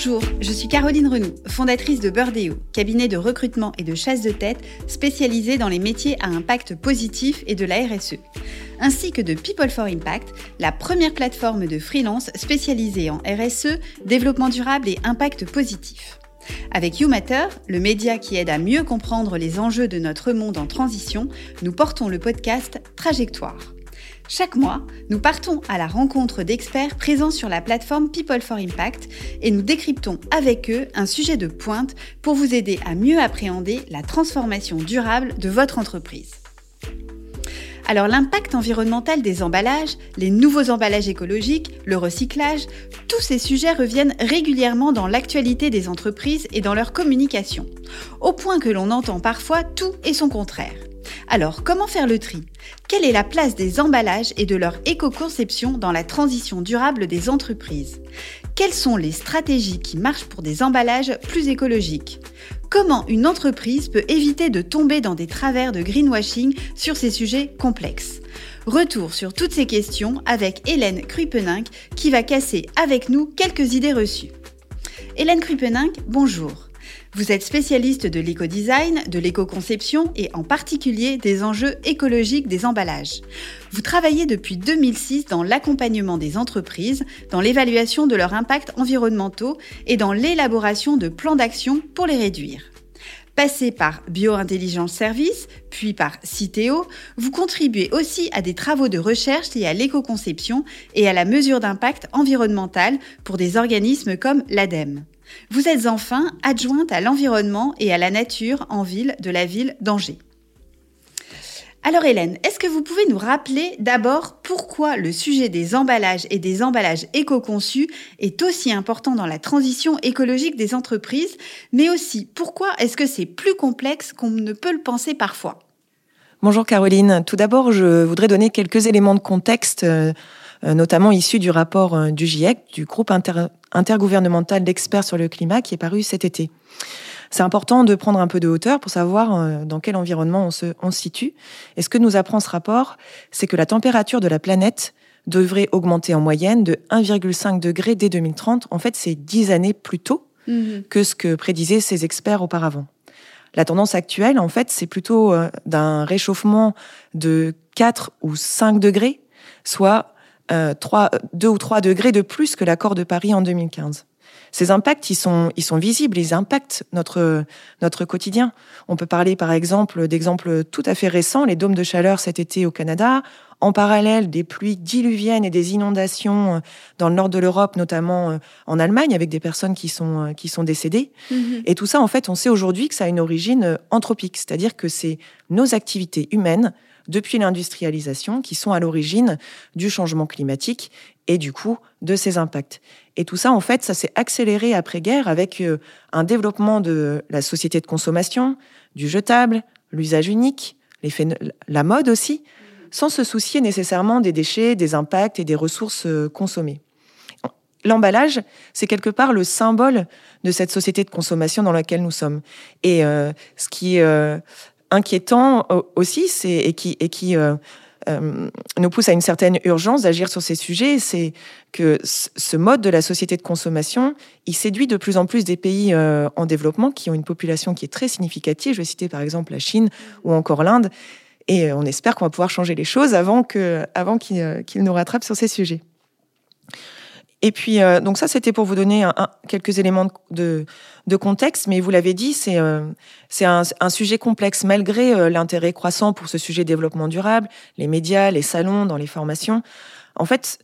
Bonjour, je suis Caroline Renoux, fondatrice de Birdeo, cabinet de recrutement et de chasse de tête spécialisé dans les métiers à impact positif et de la RSE, ainsi que de People for Impact, la première plateforme de freelance spécialisée en RSE, développement durable et impact positif. Avec YouMatter, le média qui aide à mieux comprendre les enjeux de notre monde en transition, nous portons le podcast Trajectoire. Chaque mois, nous partons à la rencontre d'experts présents sur la plateforme People for Impact et nous décryptons avec eux un sujet de pointe pour vous aider à mieux appréhender la transformation durable de votre entreprise. Alors l'impact environnemental des emballages, les nouveaux emballages écologiques, le recyclage, tous ces sujets reviennent régulièrement dans l'actualité des entreprises et dans leur communication, au point que l'on entend parfois tout et son contraire. Alors, comment faire le tri? Quelle est la place des emballages et de leur éco-conception dans la transition durable des entreprises? Quelles sont les stratégies qui marchent pour des emballages plus écologiques? Comment une entreprise peut éviter de tomber dans des travers de greenwashing sur ces sujets complexes? Retour sur toutes ces questions avec Hélène Kruipeninck qui va casser avec nous quelques idées reçues. Hélène Kruipeninck, bonjour. Vous êtes spécialiste de l'éco-design, de l'éco-conception et en particulier des enjeux écologiques des emballages. Vous travaillez depuis 2006 dans l'accompagnement des entreprises, dans l'évaluation de leurs impacts environnementaux et dans l'élaboration de plans d'action pour les réduire. Passé par Biointelligence Service, puis par Citeo, vous contribuez aussi à des travaux de recherche liés à l'éco-conception et à la mesure d'impact environnemental pour des organismes comme l'ADEME. Vous êtes enfin adjointe à l'environnement et à la nature en ville de la ville d'Angers. Alors Hélène, est-ce que vous pouvez nous rappeler d'abord pourquoi le sujet des emballages et des emballages éco-conçus est aussi important dans la transition écologique des entreprises, mais aussi pourquoi est-ce que c'est plus complexe qu'on ne peut le penser parfois? Bonjour Caroline. Tout d'abord, je voudrais donner quelques éléments de contexte euh, euh, notamment issu du rapport euh, du GIEC, du groupe intergouvernemental d'experts sur le climat qui est paru cet été. C'est important de prendre un peu de hauteur pour savoir euh, dans quel environnement on se, on se situe. Et ce que nous apprend ce rapport, c'est que la température de la planète devrait augmenter en moyenne de 1,5 degré dès 2030. En fait, c'est 10 années plus tôt mmh que ce que prédisaient ces experts auparavant. La tendance actuelle, en fait, c'est plutôt d'un réchauffement de 4 ou 5 degrés, soit euh, 3, 2 ou 3 degrés de plus que l'accord de Paris en 2015. Ces impacts, ils sont, ils sont visibles, ils impactent notre, notre quotidien. On peut parler, par exemple, d'exemples tout à fait récents, les dômes de chaleur cet été au Canada, en parallèle des pluies diluviennes et des inondations euh, dans le nord de l'Europe, notamment euh, en Allemagne, avec des personnes qui sont, euh, qui sont décédées. Mm-hmm. Et tout ça, en fait, on sait aujourd'hui que ça a une origine anthropique, c'est-à-dire que c'est nos activités humaines depuis l'industrialisation qui sont à l'origine du changement climatique et du coup de ses impacts. Et tout ça, en fait, ça s'est accéléré après-guerre avec euh, un développement de la société de consommation, du jetable, l'usage unique, la mode aussi, sans se soucier nécessairement des déchets, des impacts et des ressources euh, consommées. L'emballage, c'est quelque part le symbole de cette société de consommation dans laquelle nous sommes. Et euh, ce qui inquiétant euh, aussi, c'est et qui et qui euh, euh, nous pousse à une certaine urgence d'agir sur ces sujets, c'est que ce mode de la société de consommation, il séduit de plus en plus des pays en développement qui ont une population qui est très significative. Je vais citer par exemple la Chine ou encore l'Inde. Et on espère qu'on va pouvoir changer les choses avant que, avant qu'ils nous rattrapent sur ces sujets. Et puis, euh, donc ça, c'était pour vous donner un, quelques éléments de, de, contexte, mais vous l'avez dit, c'est euh, un, un, sujet complexe malgré euh, l'intérêt croissant pour ce sujet développement durable, les médias, les salons, dans les formations. En fait,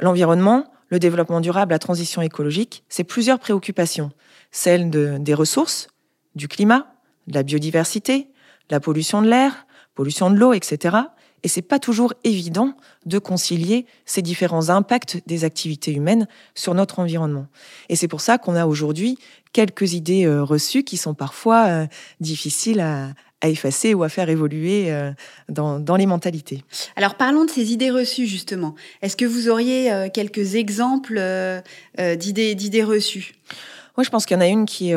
l'environnement, le développement durable, la transition écologique, c'est plusieurs préoccupations. Celle de, des ressources, du climat, de la biodiversité, la pollution de l'air, pollution de l'eau, etc. Et c'est pas toujours évident de concilier ces différents impacts des activités humaines sur notre environnement. Et c'est pour ça qu'on a aujourd'hui quelques idées euh, reçues qui sont parfois euh, difficiles à, effacer ou à faire évoluer euh, dans, les mentalités. Alors parlons de ces idées reçues justement. Est-ce que vous auriez quelques exemples d'idées, d'idées reçues? Moi, je pense qu'il y en a une qui,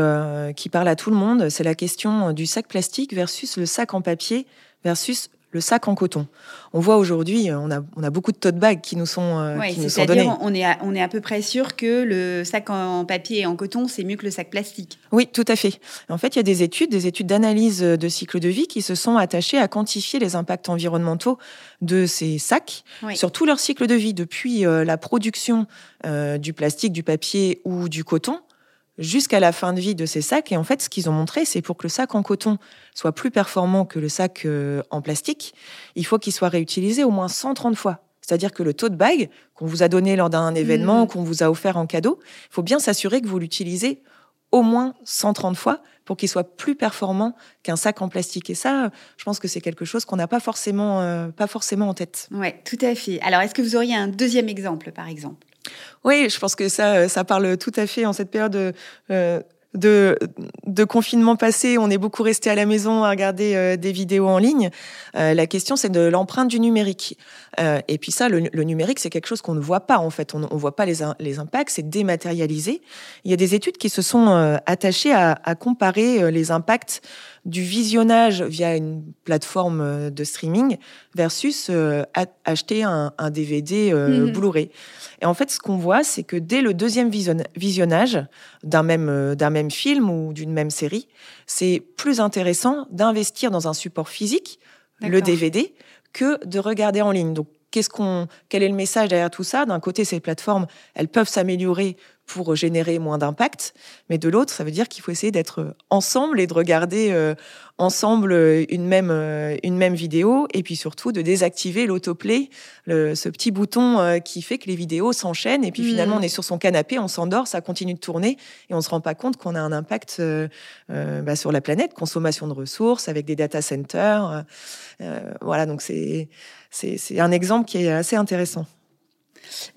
qui parle à tout le monde. C'est la question du sac plastique versus le sac en papier versus le sac en coton. On voit aujourd'hui, on a, on a beaucoup de tote bags qui nous sont, euh, qui nous sont donnés. On est, à, on est à peu près sûr que le sac en papier et en coton, c'est mieux que le sac plastique. Oui, tout à fait. En fait, il y a des études, des études d'analyse de cycle de vie qui se sont attachées à quantifier les impacts environnementaux de ces sacs sur tout leur cycle de vie, depuis euh, la production euh, du plastique, du papier ou du coton jusqu'à la fin de vie de ces sacs. Et en fait, ce qu'ils ont montré, c'est pour que le sac en coton soit plus performant que le sac euh, en plastique, il faut qu'il soit réutilisé au moins 130 fois. C'est-à-dire que le tote bag qu'on vous a donné lors d'un événement, mmh. qu'on vous a offert en cadeau, il faut bien s'assurer que vous l'utilisez au moins 130 fois pour qu'il soit plus performant qu'un sac en plastique. Et ça, je pense que c'est quelque chose qu'on n'a pas forcément, euh, pas forcément en tête. Oui, tout à fait. Alors, est-ce que vous auriez un deuxième exemple, par exemple? Oui, je pense que ça, ça parle tout à fait en cette période euh, de, de confinement passé, on est beaucoup resté à la maison à regarder euh, des vidéos en ligne. Euh, la question, c'est de l'empreinte du numérique. Euh, et puis ça, le, numérique, c'est quelque chose qu'on ne voit pas en fait. On ne voit pas les, les impacts, c'est dématérialisé. Il y a des études qui se sont attachées à, à, comparer les impacts du visionnage via une plateforme de streaming versus acheter un, un DVD mmh Blu-ray. Et en fait, ce qu'on voit, c'est que dès le deuxième visionnage d'un même, d'un même film ou d'une même série, c'est plus intéressant d'investir dans un support physique, le DVD, que de regarder en ligne. Donc, qu'est-ce qu'on, quel est le message derrière tout ça? D'un côté, ces plateformes, elles peuvent s'améliorer pour générer moins d'impact. Mais de l'autre, ça veut dire qu'il faut essayer d'être ensemble et de regarder euh, ensemble une même, euh, une même vidéo. Et puis surtout de désactiver l'autoplay, ce petit bouton euh, qui fait que les vidéos s'enchaînent. Et puis finalement, mm. on est sur son canapé, on s'endort, ça continue de tourner. Et on se rend pas compte qu'on a un impact bah, sur la planète, consommation de ressources avec des data centers. voilà, donc c'est, c'est un exemple qui est assez intéressant.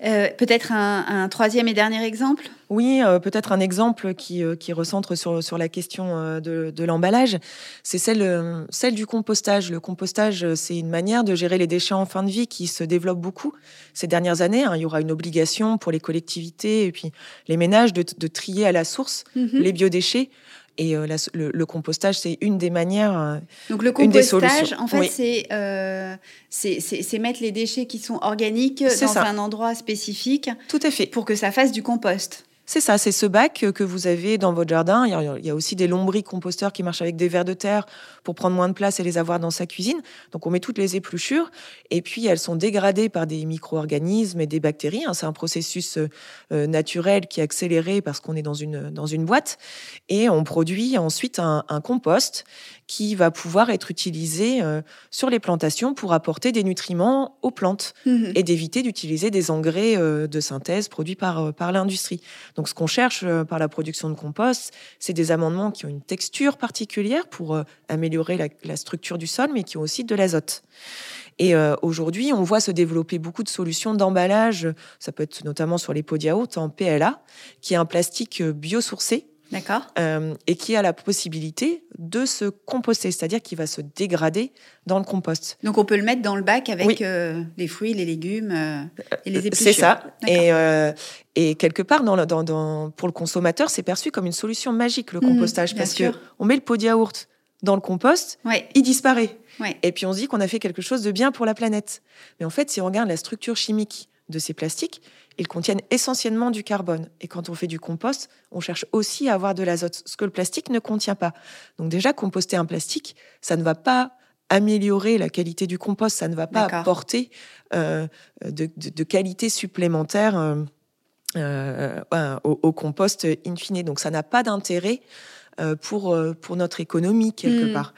Euh, peut-être un, troisième et dernier exemple? Oui, euh, peut-être un exemple qui, euh, qui recentre sur, sur la question de, de l'emballage. C'est celle, celle du compostage. Le compostage, c'est une manière de gérer les déchets en fin de vie qui se développe beaucoup ces dernières années. Hein. Il y aura une obligation pour les collectivités et puis les ménages de, de trier à la source mm-hmm. les biodéchets. Et euh, le, compostage, c'est une des manières. Euh, Donc le compostage, en fait, euh, c'est mettre les déchets qui sont organiques dans un endroit spécifique. Tout à fait. Pour que ça fasse du compost. C'est ça, c'est ce bac que vous avez dans votre jardin. Il y a aussi des lombricomposteurs qui marchent avec des vers de terre pour prendre moins de place et les avoir dans sa cuisine. Donc on met toutes les épluchures et puis elles sont dégradées par des micro-organismes et des bactéries. Hein. C'est un processus euh, naturel qui est accéléré parce qu'on est dans une, dans une boîte et on produit ensuite un, compost qui va pouvoir être utilisé euh, sur les plantations pour apporter des nutriments aux plantes mmh et d'éviter d'utiliser des engrais euh, de synthèse produits par, par l'industrie. Donc ce qu'on cherche par la production de compost, c'est des amendements qui ont une texture particulière pour améliorer la, structure du sol, mais qui ont aussi de l'azote. Et euh, aujourd'hui, on voit se développer beaucoup de solutions d'emballage. Ça peut être notamment sur les pots en PLA, qui est un plastique euh, biosourcé. D'accord. Euh, et qui a la possibilité de se composter, c'est-à-dire qu'il va se dégrader dans le compost. Donc on peut le mettre dans le bac avec les fruits, les légumes et les épluchures. C'est ça. Et, et, quelque part, dans, dans, pour le consommateur, c'est perçu comme une solution magique le mmh, compostage, parce qu'on que on met le pot de yaourt dans le compost, il disparaît. Et puis on se dit qu'on a fait quelque chose de bien pour la planète. Mais en fait, si on regarde la structure chimique de ces plastiques, ils contiennent essentiellement du carbone. Et quand on fait du compost, on cherche aussi à avoir de l'azote, ce que le plastique ne contient pas. Donc déjà, composter un plastique, ça ne va pas améliorer la qualité du compost, ça ne va pas apporter euh, de, qualité supplémentaire euh, euh, au, au, compost in fine. Donc ça n'a pas d'intérêt pour, pour notre économie quelque hmm. part.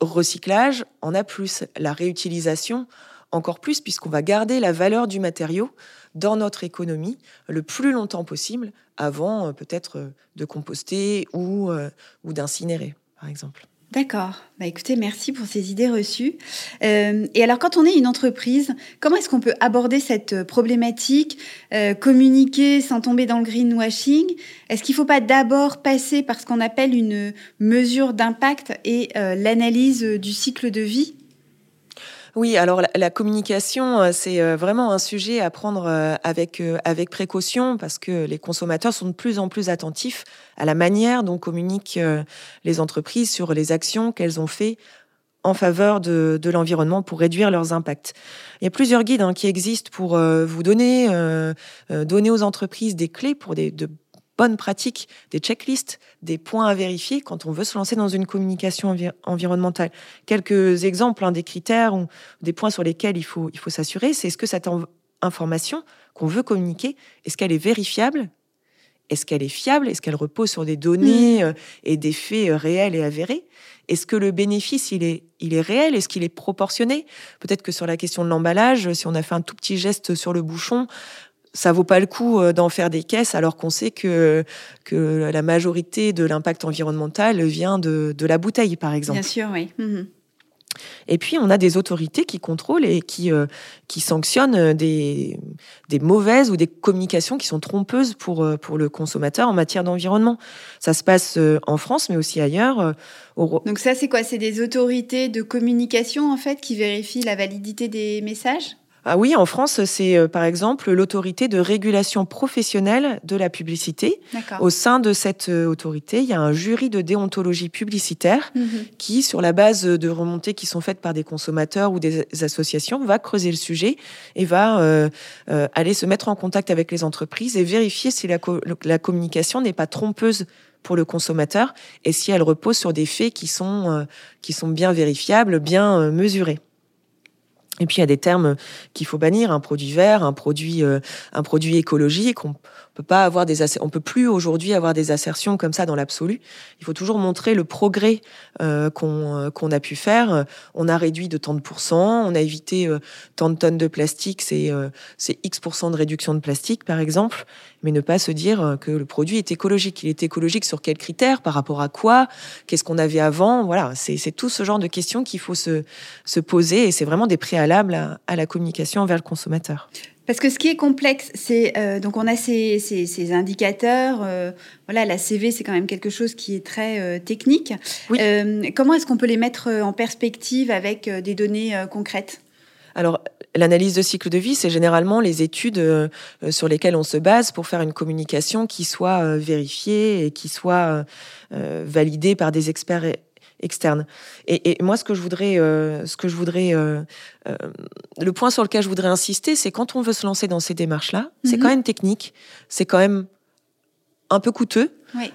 Recyclage, on a plus. La réutilisation, encore plus, puisqu'on va garder la valeur du matériau dans notre économie le plus longtemps possible avant euh, peut-être de composter ou, ou d'incinérer, par exemple. D'accord. Bah écoutez, merci pour ces idées reçues. Euh, et alors, quand on est une entreprise, comment est-ce qu'on peut aborder cette problématique, euh, communiquer sans tomber dans le greenwashing? Est-ce qu'il ne faut pas d'abord passer par ce qu'on appelle une mesure d'impact et euh, l'analyse du cycle de vie? Oui, alors la, communication, euh, c'est euh, vraiment un sujet à prendre euh, avec, avec précaution parce que les consommateurs sont de plus en plus attentifs à la manière dont communiquent les entreprises sur les actions qu'elles ont fait en faveur de, l'environnement pour réduire leurs impacts. Il y a plusieurs guides hein, qui existent pour vous donner, donner aux entreprises des clés pour des, de bonnes pratiques, des checklists, des points à vérifier quand on veut se lancer dans une communication environnementale. Quelques exemples, hein, des critères ou des points sur lesquels il faut, il faut s'assurer, c'est est-ce que cette information qu'on veut communiquer, est-ce qu'elle est vérifiable? Est-ce qu'elle est fiable? Est-ce qu'elle repose sur des données mmh. euh, et des faits euh, réels et avérés? Est-ce que le bénéfice, il est, il est réel? Est-ce qu'il est proportionné? Peut-être que sur la question de l'emballage, si on a fait un tout petit geste sur le bouchon, ça vaut pas le coup euh, d'en faire des caisses alors qu'on sait que, que la majorité de l'impact environnemental vient de, de, la bouteille, par exemple. Bien sûr, oui. Mhm. Et puis, on a des autorités qui contrôlent et qui, euh, qui sanctionnent des, des mauvaises ou des communications qui sont trompeuses pour, euh, pour le consommateur en matière d'environnement. Ça se passe en France, mais aussi ailleurs. Donc ça, c'est quoi? C'est des autorités de communication, en fait, qui vérifient la validité des messages? Ah oui, en France, c'est euh, par exemple l'autorité de régulation professionnelle de la publicité. Au sein de cette euh, autorité, il y a un jury de déontologie publicitaire mhm. qui, sur la base de remontées qui sont faites par des consommateurs ou des associations, va creuser le sujet et va euh, aller se mettre en contact avec les entreprises et vérifier si la, la communication n'est pas trompeuse pour le consommateur et si elle repose sur des faits qui sont, qui sont bien vérifiables, bien mesurés. Et puis il y a des termes qu'il faut bannir, un produit vert, un produit, euh, un produit écologique. Peut pas avoir des, on peut plus aujourd'hui avoir des assertions comme ça dans l'absolu. Il faut toujours montrer le progrès euh, qu'on euh, qu'on a pu faire. On a réduit de tant de pourcents, on a évité tant de tonnes de plastique, c'est c'est X de réduction de plastique par exemple mais ne pas se dire euh, que le produit est écologique. Il est écologique sur quels critères, par rapport à quoi, qu'est-ce qu'on avait avant. Voilà, c'est tout ce genre de questions qu'il faut se, se poser et c'est vraiment des préalables à, la communication envers le consommateur. Parce que ce qui est complexe, c'est euh, donc on a ces, ces, indicateurs. Euh, voilà, la CV, c'est quand même quelque chose qui est très technique. comment est-ce qu'on peut les mettre en perspective avec des données concrètes? Alors, l'analyse de cycle de vie, c'est généralement les études euh, sur lesquelles on se base pour faire une communication qui soit euh, vérifiée et qui soit euh, validée par des experts externes. Et, moi, ce que je voudrais, ce que je voudrais, le point sur lequel je voudrais insister, c'est quand on veut se lancer dans ces démarches-là, c'est mhm. quand même technique, c'est quand même un peu coûteux. Oui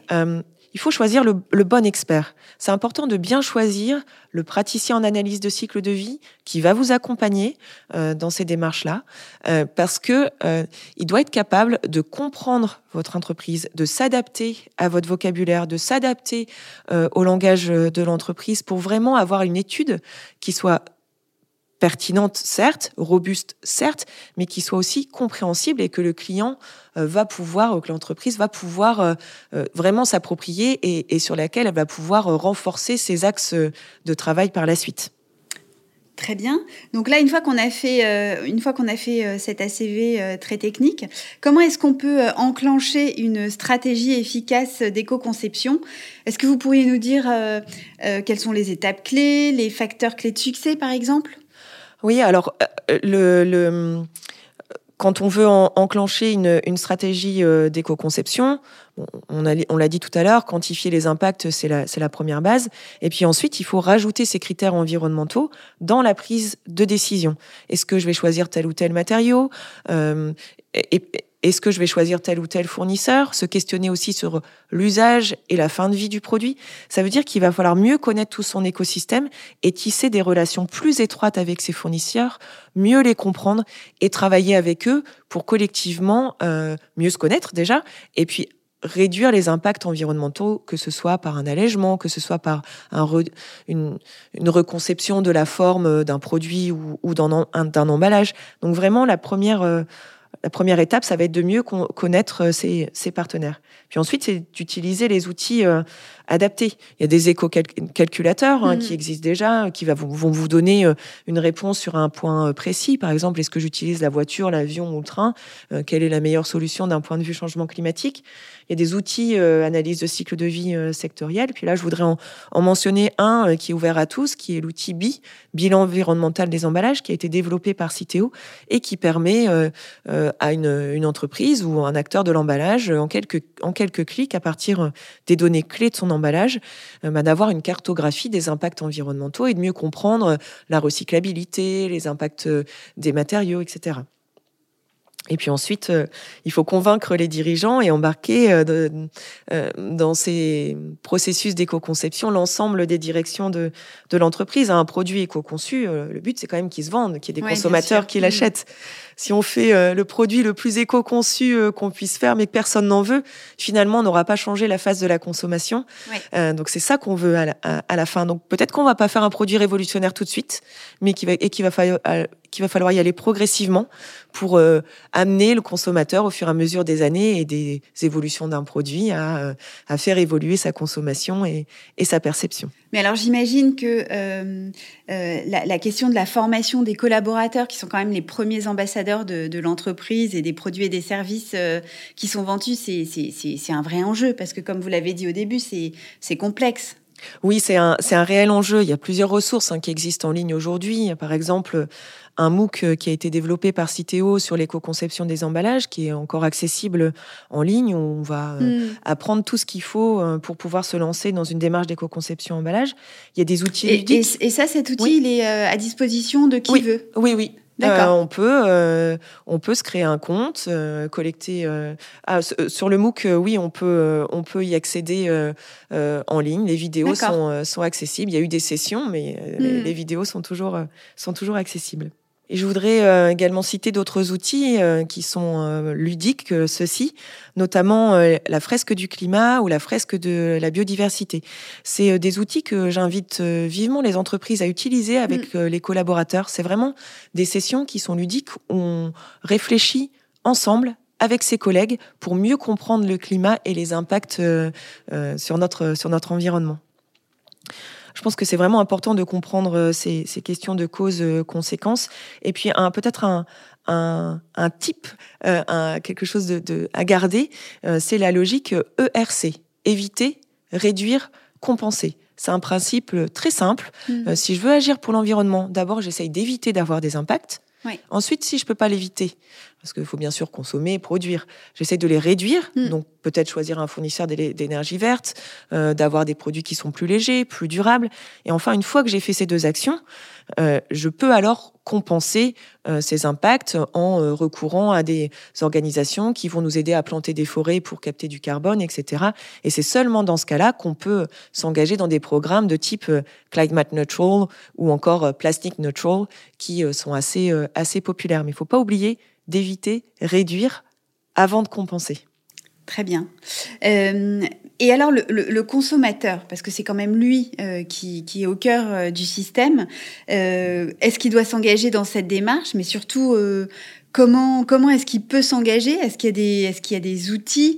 il faut choisir le, bon expert. C'est important de bien choisir le praticien en analyse de cycle de vie qui va vous accompagner euh, dans ces démarches-là, euh, parce que euh, il doit être capable de comprendre votre entreprise, de s'adapter à votre vocabulaire, de s'adapter au langage de l'entreprise pour vraiment avoir une étude qui soit pertinente, certes, robuste, certes, mais qui soit aussi compréhensible et que le client euh, va pouvoir, que l'entreprise va pouvoir euh, euh, vraiment s'approprier et, sur laquelle elle va pouvoir renforcer ses axes de travail par la suite. Très bien. Donc là, une fois qu'on a fait, une fois qu'on a fait cet ACV très technique, comment est-ce qu'on peut enclencher une stratégie efficace d'éco-conception? Est-ce que vous pourriez nous dire quelles sont les étapes clés, les facteurs clés de succès, par exemple? Oui, alors euh, le, quand on veut enclencher une, stratégie euh, d'éco-conception, on, l'a dit tout à l'heure, quantifier les impacts, c'est la, première base. Et puis ensuite, il faut rajouter ces critères environnementaux dans la prise de décision. Est-ce que je vais choisir tel ou tel matériau? Euh, est-ce que je vais choisir tel ou tel fournisseur Se questionner aussi sur l'usage et la fin de vie du produit. Ça veut dire qu'il va falloir mieux connaître tout son écosystème et tisser des relations plus étroites avec ses fournisseurs, mieux les comprendre et travailler avec eux pour collectivement euh, mieux se connaître déjà et puis réduire les impacts environnementaux, que ce soit par un allègement, que ce soit par un une, reconception de la forme d'un produit ou, ou d'un emballage. Donc vraiment, la première... Euh, la première étape, ça va être de mieux connaître euh, ses, partenaires. Puis ensuite, c'est d'utiliser les outils euh. Il y a des éco-calculateurs hein, qui mm. existent déjà, qui vont vous donner euh, une réponse sur un point précis. Par exemple, est-ce que j'utilise la voiture, l'avion ou le train? Quelle est la meilleure solution d'un point de vue changement climatique? Il y a des outils analyse de cycle de vie sectoriel. Puis là, je voudrais en, en mentionner un qui est ouvert à tous, qui est l'outil BI, bilan environnemental des emballages, qui a été développé par Citeo et qui permet à une, entreprise ou un acteur de l'emballage en quelques, en quelques clics à partir des données clés de son emballages, bah, d'avoir une cartographie des impacts environnementaux et de mieux comprendre la recyclabilité, les impacts des matériaux, etc. Et puis ensuite, euh, il faut convaincre les dirigeants et embarquer euh, euh, dans ces processus d'éco-conception l'ensemble des directions de, de l'entreprise. Un produit éco-conçu, le but, c'est quand même qu'il se vende, qu'il y ait des consommateurs qui mm. l'achètent. Si on fait le produit le plus éco-conçu qu'on puisse faire, mais que personne n'en veut, finalement, on n'aura pas changé la phase de la consommation. donc c'est ça qu'on veut à la, à la, fin. Donc peut-être qu'on va pas faire un produit révolutionnaire tout de suite, mais qui va, et qui va falloir qu'il va falloir y aller progressivement pour euh, amener le consommateur au fur et à mesure des années et des évolutions d'un produit à, euh, faire évoluer sa consommation et, sa perception. Mais alors j'imagine que euh, la, question de la formation des collaborateurs, qui sont quand même les premiers ambassadeurs de, de l'entreprise et des produits et des services qui sont vendus, c'est un vrai enjeu parce que comme vous l'avez dit au début, c'est complexe. Oui, c'est un, un réel enjeu. Il y a plusieurs ressources hein, qui existent en ligne aujourd'hui. Par exemple, un MOOC euh, qui a été développé par Citeo sur l'éco-conception des emballages, qui est encore accessible en ligne. Où on va euh, hmm. apprendre tout ce qu'il faut euh, pour pouvoir se lancer dans une démarche d'éco-conception emballage. Il y a des outils et, Et, ça, cet outil, il est à disposition de qui veut? Oui, oui. Euh, on peut, euh, on peut se créer un compte, euh, collecter. Ah, sur le MOOC, oui, on peut, on peut y accéder en ligne. Les vidéos sont, sont accessibles. Il y a eu des sessions, mais les, hmm. les, vidéos sont toujours, sont toujours accessibles. Et je voudrais euh, également citer d'autres outils euh, qui sont euh, ludiques que ceux-ci, notamment la fresque du climat ou la fresque de la biodiversité. C'est des outils que j'invite vivement les entreprises à utiliser avec mm. les collaborateurs. C'est vraiment des sessions qui sont ludiques où on réfléchit ensemble avec ses collègues pour mieux comprendre le climat et les impacts sur notre, sur notre environnement je pense que c'est vraiment important de comprendre euh, ces, questions de cause-conséquence. Et puis peut-être un, un, un type, euh, quelque chose de, à garder, euh, c'est la logique ERC. Éviter, réduire, compenser. C'est un principe très simple. Mmh. si je veux agir pour l'environnement, d'abord j'essaye d'éviter d'avoir des impacts. Ensuite, si je peux pas l'éviter, parce qu'il faut bien sûr consommer, produire, j'essaie de les réduire. Hmm. Donc peut-être choisir un fournisseur d'énergie verte, euh, d'avoir des produits qui sont plus légers, plus durables. Et enfin, une fois que j'ai fait ces deux actions, euh, je peux alors compenser euh, ces impacts en recourant à des organisations qui vont nous aider à planter des forêts pour capter du carbone, etc. Et c'est seulement dans ce cas-là qu'on peut s'engager dans des programmes de type climate neutral ou encore plastic neutral qui sont assez, assez populaires. Mais il ne faut pas oublier d'éviter, réduire avant de compenser. Très bien. Euh, et alors le, consommateur, parce que c'est quand même lui euh, qui, est au cœur euh, du système, est-ce qu'il doit s'engager dans cette démarche? Mais surtout, comment, comment est-ce qu'il peut s'engager? Est-ce qu'il y, a des, est y a des outils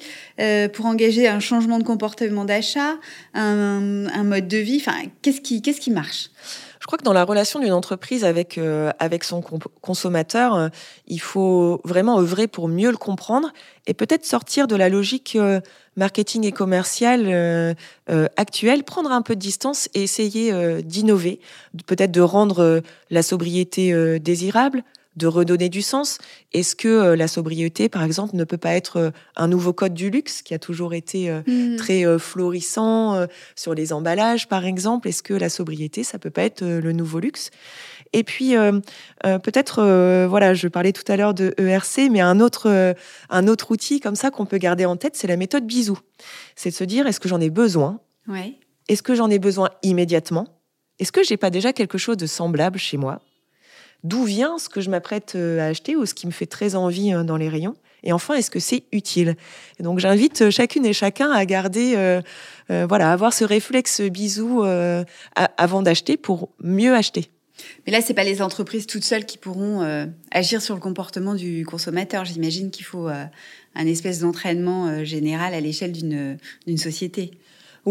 pour engager un changement de comportement d'achat, un, un, mode de vie? Enfin, qu'est-ce qui, qu'est-ce qui marche? Crois que dans la relation d'une entreprise avec, euh, avec son consommateur, euh, il faut vraiment œuvrer pour mieux le comprendre et peut-être sortir de la logique euh, marketing et commerciale actuelle, prendre un peu de distance et essayer d'innover, peut-être de rendre la sobriété désirable, de redonner du sens Est-ce que euh, la sobriété, par exemple, ne peut pas être euh, un nouveau code du luxe qui a toujours été euh, mmh. très florissant sur les emballages, par exemple? Est-ce que la sobriété, ça peut pas être le nouveau luxe? Et puis peut-être, voilà, je parlais tout à l'heure de ERC, mais un autre, un autre outil comme ça qu'on peut garder en tête, c'est la méthode bisou. C'est de se dire, est-ce que j'en ai besoin? Ouais. Est-ce que j'en ai besoin immédiatement? Est-ce que j'ai pas déjà quelque chose de semblable chez moi? D'où vient ce que je m'apprête euh, à acheter ou ce qui me fait très envie euh, dans les rayons Et enfin, est-ce que c'est utile? Et Donc, j'invite euh, chacune et chacun à garder, voilà, avoir ce réflexe bisou avant d'acheter pour mieux acheter. Mais là, c'est pas les entreprises toutes seules qui pourront agir sur le comportement du consommateur. J'imagine qu'il faut un espèce d'entraînement général à l'échelle d'une société.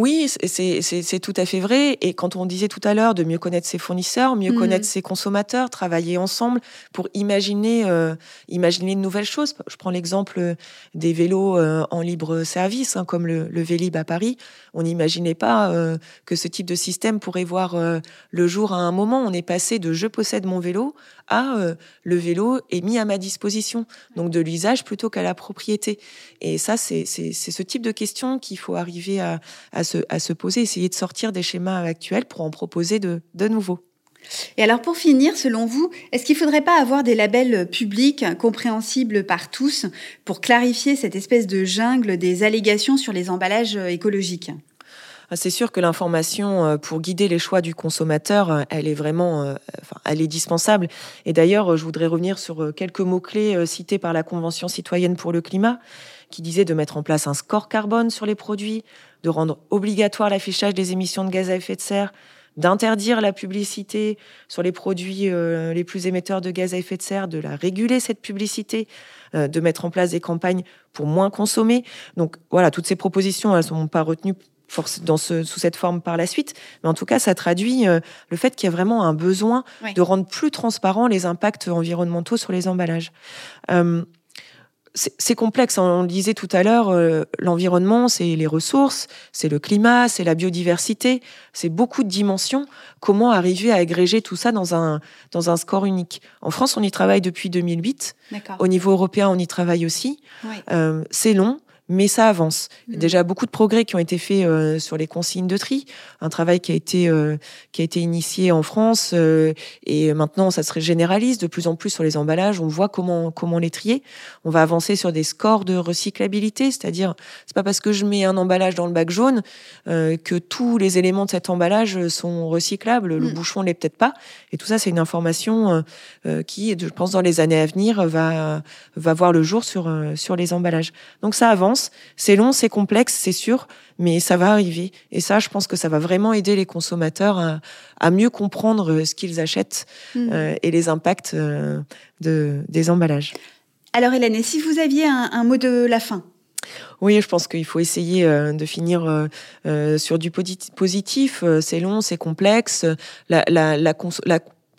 Oui, c'est tout à fait vrai. Et quand on disait tout à l'heure de mieux connaître ses fournisseurs, mieux mmh. connaître ses consommateurs, travailler ensemble pour imaginer, euh, imaginer de nouvelles choses. Je prends l'exemple des vélos euh, en libre service, hein, comme le, le, Vélib à Paris. On n'imaginait pas euh, que ce type de système pourrait voir le jour à un moment. On est passé de je possède mon vélo à euh, le vélo est mis à ma disposition, donc de l'usage plutôt qu'à la propriété. Et ça, c'est ce type de questions qu'il faut arriver à, à, se, à se poser, essayer de sortir des schémas actuels pour en proposer de, de nouveaux. Et alors pour finir, selon vous, est-ce qu'il ne faudrait pas avoir des labels publics compréhensibles par tous pour clarifier cette espèce de jungle des allégations sur les emballages écologiques? Ah, c'est sûr que l'information euh, pour guider les choix du consommateur, euh, elle est vraiment, euh, elle est dispensable. Et d'ailleurs, je voudrais revenir sur quelques mots-clés cités par la Convention citoyenne pour le climat, qui disait de mettre en place un score carbone sur les produits, de rendre obligatoire l'affichage des émissions de gaz à effet de serre, d'interdire la publicité sur les produits euh, les plus émetteurs de gaz à effet de serre, de la réguler cette publicité, euh, de mettre en place des campagnes pour moins consommer. Donc voilà, toutes ces propositions, elles ne sont pas retenues dans ce, sous cette forme par la suite. Mais en tout cas, ça traduit euh, le fait qu'il y a vraiment un besoin de rendre plus transparents les impacts environnementaux sur les emballages c'est complexe. Hein. On le disait tout à l'heure, euh, l'environnement, c'est les ressources, c'est le climat, c'est la biodiversité, c'est beaucoup de dimensions. Comment arriver à agréger tout ça dans un, dans un score unique? En France, on y travaille depuis 2008. Au niveau européen, on y travaille aussi. Euh, c'est long mais ça avance. Il y a mm. déjà beaucoup de progrès qui ont été faits euh, sur les consignes de tri, un travail qui a été euh, qui a été initié en France euh, et maintenant ça se généralise de plus en plus sur les emballages. On voit comment comment les trier. On va avancer sur des scores de recyclabilité, c'est-à-dire c'est pas parce que je mets un emballage dans le bac jaune que tous les éléments de cet emballage sont recyclables. Le mm. bouchon l'est peut-être pas. Et tout ça c'est une information qui, je pense, dans les années à venir va va voir le jour sur sur les emballages. Donc ça avance c'est long, c'est complexe, c'est sûr, mais ça va arriver. Et ça, je pense que ça va vraiment aider les consommateurs à, mieux comprendre euh, ce qu'ils achètent mm. euh, et les impacts euh, de, des emballages. Alors Hélène, si vous aviez un, mot de la fin? Oui, je pense qu'il faut essayer de finir sur du positif. C'est long, c'est complexe. La, la, la, la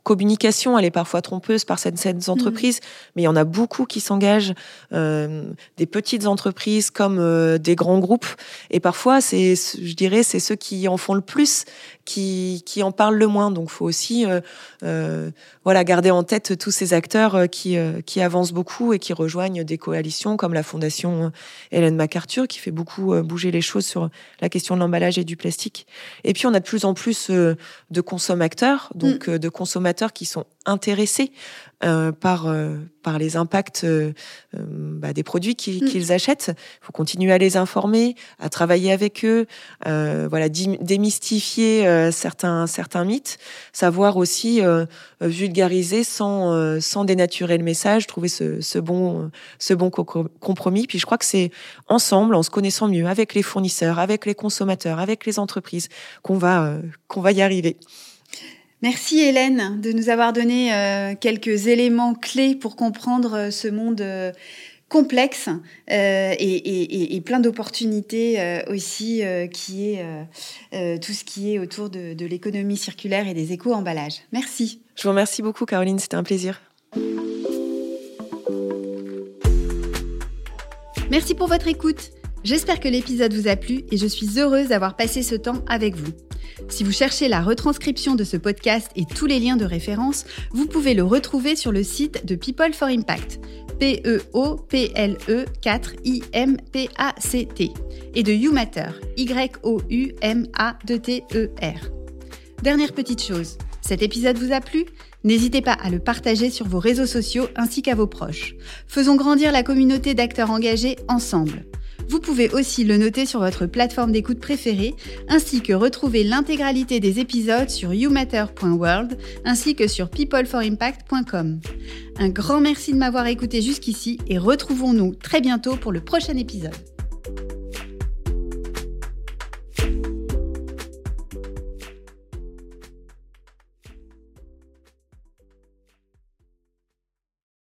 communication, elle est parfois trompeuse par certaines mmh. entreprises, mais il y en a beaucoup qui s'engagent, euh, des petites entreprises comme euh, des grands groupes. Et parfois, c'est, je dirais, c'est ceux qui en font le plus qui, qui en parlent le moins. Donc, faut aussi, euh voilà, garder en tête tous ces acteurs euh, qui, qui avancent beaucoup et qui rejoignent des coalitions comme la Fondation Hélène MacArthur, qui fait beaucoup bouger les choses sur la question de l'emballage et du plastique. Et puis, on a de plus en plus de consommateurs, donc mmh. de consommateurs qui sont intéressés euh, par euh, par les impacts euh, bah, des produits mm. qu'ils achètent. Il faut continuer à les informer, à travailler avec eux, voilà, démystifier certains certains mythes, savoir aussi vulgariser sans sans dénaturer le message, trouver ce, ce bon ce bon compromis. Puis je crois que c'est ensemble, en se connaissant mieux, avec les fournisseurs, avec les consommateurs, avec les entreprises, qu'on va qu'on va y arriver. Merci Hélène de nous avoir donné euh, quelques éléments clés pour comprendre euh, ce monde euh, complexe et, plein d'opportunités aussi qui est tout ce qui est autour de, de l'économie circulaire et des éco-emballages. Merci. Je vous remercie beaucoup Caroline, c'était un plaisir. Merci pour votre écoute. J'espère que l'épisode vous a plu et je suis heureuse d'avoir passé ce temps avec vous. Si vous cherchez la retranscription de ce podcast et tous les liens de référence, vous pouvez le retrouver sur le site de People for Impact, P-E-O-P-L-E 4-I-M-P-A-C-T, et de YouMatter, Y-O-U-M-A-T-E-R. Dernière petite chose, cet épisode vous a plu? N'hésitez pas à le partager sur vos réseaux sociaux ainsi qu'à vos proches. Faisons grandir la communauté d'acteurs engagés ensemble. Vous pouvez aussi le noter sur votre plateforme d'écoute préférée, ainsi que retrouver l'intégralité des épisodes sur youmatter.world, ainsi que sur peopleforimpact.com. Un grand merci de m'avoir écouté jusqu'ici et retrouvons-nous très bientôt pour le prochain épisode.